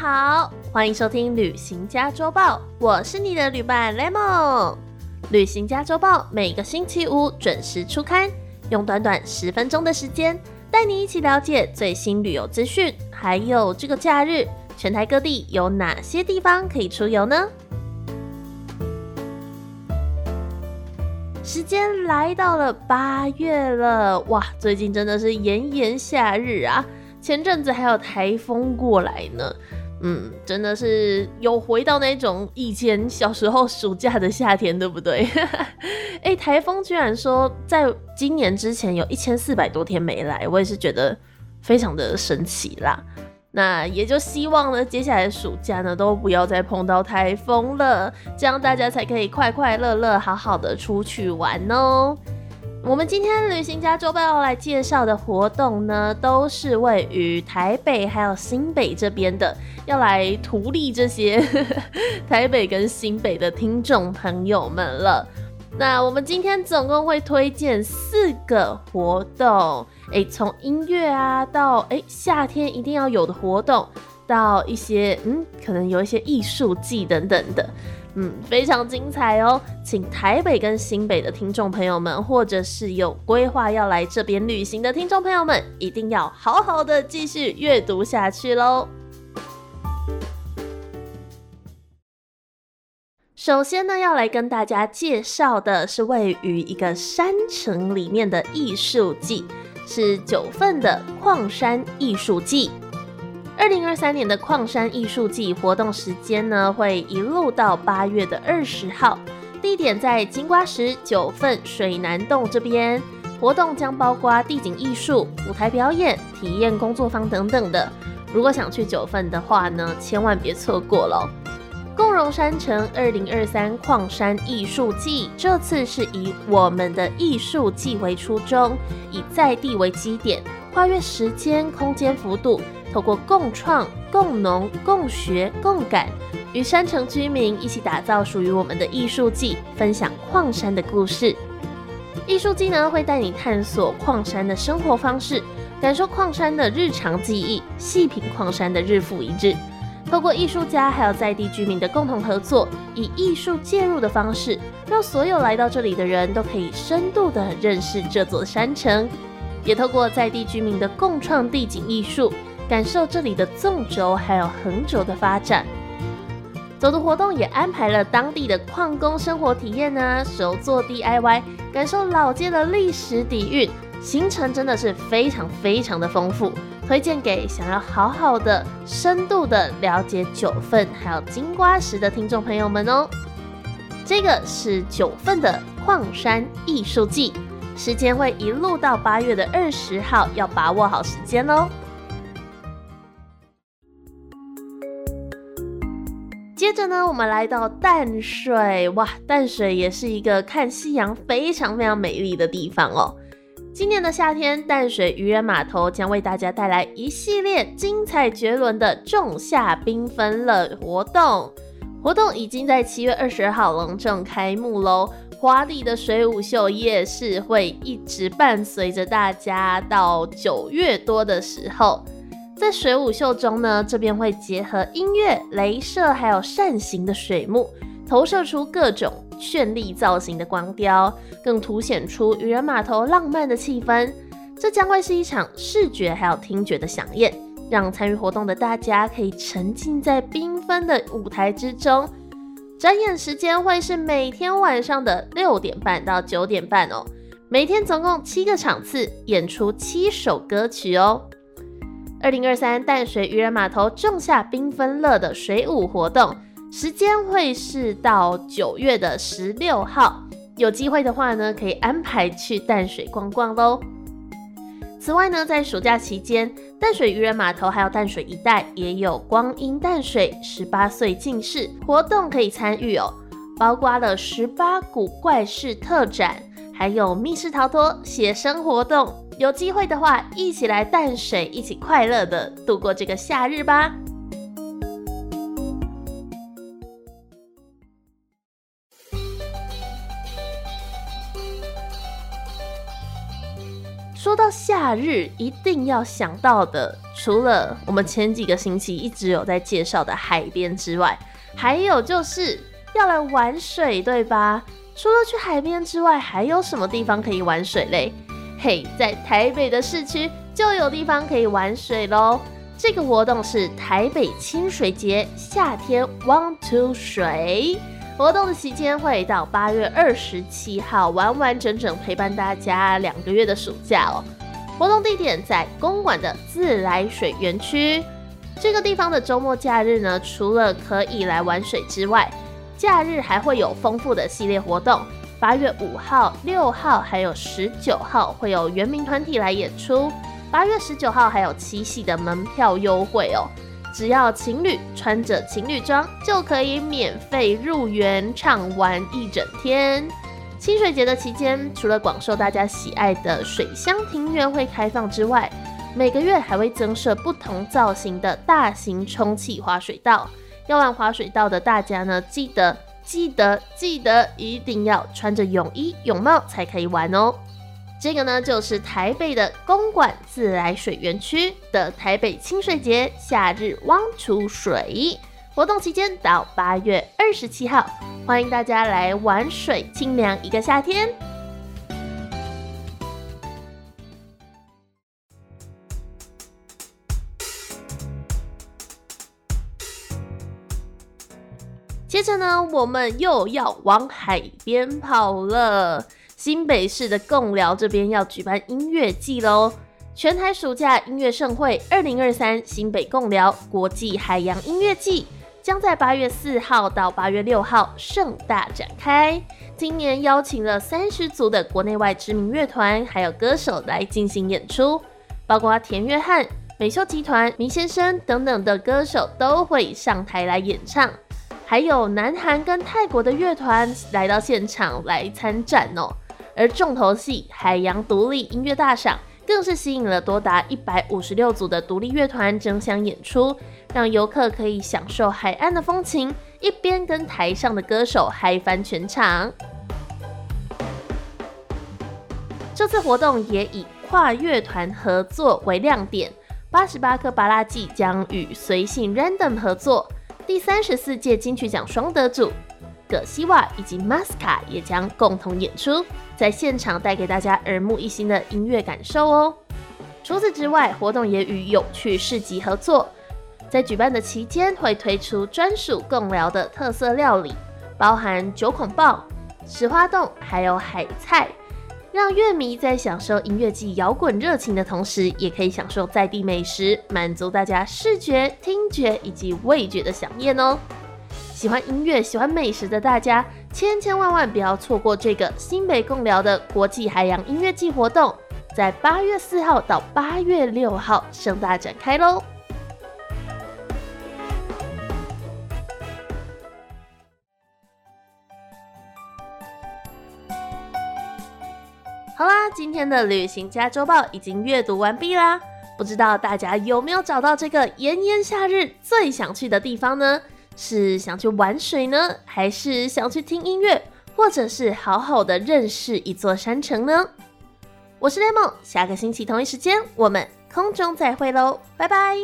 好，欢迎收听《旅行家周报》，我是你的旅伴 Lemon。《旅行家周报》每个星期五准时出刊，用短短十分钟的时间，带你一起了解最新旅游资讯，还有这个假日全台各地有哪些地方可以出游呢？时间来到了八月了，哇，最近真的是炎炎夏日啊！前阵子还有台风过来呢，嗯，真的是有回到那种以前小时候暑假的夏天，对不对？哎，台风居然说在今年之前有一千四百多天没来，我也是觉得非常的神奇啦。那也就希望呢，接下来暑假呢都不要再碰到台风了，这样大家才可以快快乐乐、好好的出去玩哦。我们今天旅行家周报要来介绍的活动呢，都是位于台北还有新北这边的，要来图利这些 台北跟新北的听众朋友们了。那我们今天总共会推荐四个活动。哎，从音乐啊，到哎夏天一定要有的活动，到一些嗯，可能有一些艺术季等等的，嗯，非常精彩哦。请台北跟新北的听众朋友们，或者是有规划要来这边旅行的听众朋友们，一定要好好的继续阅读下去喽。首先呢，要来跟大家介绍的是位于一个山城里面的艺术季。是九份的矿山艺术季，二零二三年的矿山艺术季活动时间呢，会一路到八月的二十号，地点在金瓜石九份水南洞这边，活动将包括地景艺术、舞台表演、体验工作坊等等的。如果想去九份的话呢，千万别错过了。共荣山城二零二三矿山艺术季，这次是以我们的艺术季为初衷，以在地为基点，跨越时间、空间幅度，透过共创、共农、共学、共感，与山城居民一起打造属于我们的艺术季，分享矿山的故事。艺术季呢，会带你探索矿山的生活方式，感受矿山的日常记忆，细品矿山的日复一日。透过艺术家还有在地居民的共同合作，以艺术介入的方式，让所有来到这里的人都可以深度的认识这座山城，也透过在地居民的共创地景艺术，感受这里的纵轴还有横轴的发展。走读活动也安排了当地的矿工生活体验呢，手做 DIY，感受老街的历史底蕴，行程真的是非常非常的丰富。推荐给想要好好的、深度的了解九份还有金瓜石的听众朋友们哦。这个是九份的矿山艺术季，时间会一路到八月的二十号，要把握好时间哦。接着呢，我们来到淡水，哇，淡水也是一个看夕阳非常非常美丽的地方哦。今年的夏天，淡水渔人码头将为大家带来一系列精彩绝伦的仲夏缤纷乐活动。活动已经在七月二十二号隆重开幕喽！华丽的水舞秀夜市会一直伴随着大家到九月多的时候。在水舞秀中呢，这边会结合音乐、镭射还有扇形的水幕，投射出各种。绚丽造型的光雕，更凸显出渔人码头浪漫的气氛。这将会是一场视觉还有听觉的飨宴，让参与活动的大家可以沉浸在缤纷的舞台之中。展演时间会是每天晚上的六点半到九点半哦，每天总共七个场次，演出七首歌曲哦。二零二三淡水渔人码头仲夏缤纷乐的水舞活动。时间会是到九月的十六号，有机会的话呢，可以安排去淡水逛逛喽。此外呢，在暑假期间，淡水渔人码头还有淡水一带也有光阴淡水十八岁进士活动可以参与哦，包括了十八股怪事特展，还有密室逃脱写生活动。有机会的话，一起来淡水，一起快乐的度过这个夏日吧。说到夏日，一定要想到的除了我们前几个星期一直有在介绍的海边之外，还有就是要来玩水，对吧？除了去海边之外，还有什么地方可以玩水嘞？嘿，在台北的市区就有地方可以玩水喽。这个活动是台北清水节，夏天 Want to 水。活动的期间会到八月二十七号，完完整整陪伴大家两个月的暑假哦。活动地点在公馆的自来水园区。这个地方的周末假日呢，除了可以来玩水之外，假日还会有丰富的系列活动。八月五号、六号还有十九号会有原名团体来演出。八月十九号还有七夕的门票优惠哦。只要情侣穿着情侣装，就可以免费入园畅玩一整天。清水节的期间，除了广受大家喜爱的水乡庭园会开放之外，每个月还会增设不同造型的大型充气滑水道。要玩滑水道的大家呢，记得记得记得一定要穿着泳衣泳帽才可以玩哦。这个呢，就是台北的公馆自来水园区的台北清水节夏日汪出水活动期间到八月二十七号，欢迎大家来玩水，清凉一个夏天。着呢，我们又要往海边跑了。新北市的贡寮这边要举办音乐季喽！全台暑假音乐盛会二零二三新北贡寮国际海洋音乐季将在八月四号到八月六号盛大展开。今年邀请了三十组的国内外知名乐团还有歌手来进行演出，包括田约翰、美秀集团、明先生等等的歌手都会上台来演唱，还有南韩跟泰国的乐团来到现场来参展哦。而重头戏海洋独立音乐大赏更是吸引了多达一百五十六组的独立乐团争相演出，让游客可以享受海岸的风情，一边跟台上的歌手嗨翻全场。这次活动也以跨乐团合作为亮点，八十八颗巴拉季将与随性 Random 合作，第三十四届金曲奖双得主。葛西瓦以及 Masca 也将共同演出，在现场带给大家耳目一新的音乐感受哦。除此之外，活动也与有趣市集合作，在举办的期间会推出专属共聊的特色料理，包含九孔鲍、石花冻还有海菜，让乐迷在享受音乐季摇滚热情的同时，也可以享受在地美食，满足大家视觉、听觉以及味觉的享宴哦。喜欢音乐、喜欢美食的大家，千千万万不要错过这个新北共聊的国际海洋音乐季活动，在八月四号到八月六号盛大展开喽！好啦，今天的旅行家周报已经阅读完毕啦，不知道大家有没有找到这个炎炎夏日最想去的地方呢？是想去玩水呢，还是想去听音乐，或者是好好的认识一座山城呢？我是 Lemon，，下个星期同一时间我们空中再会喽，拜拜。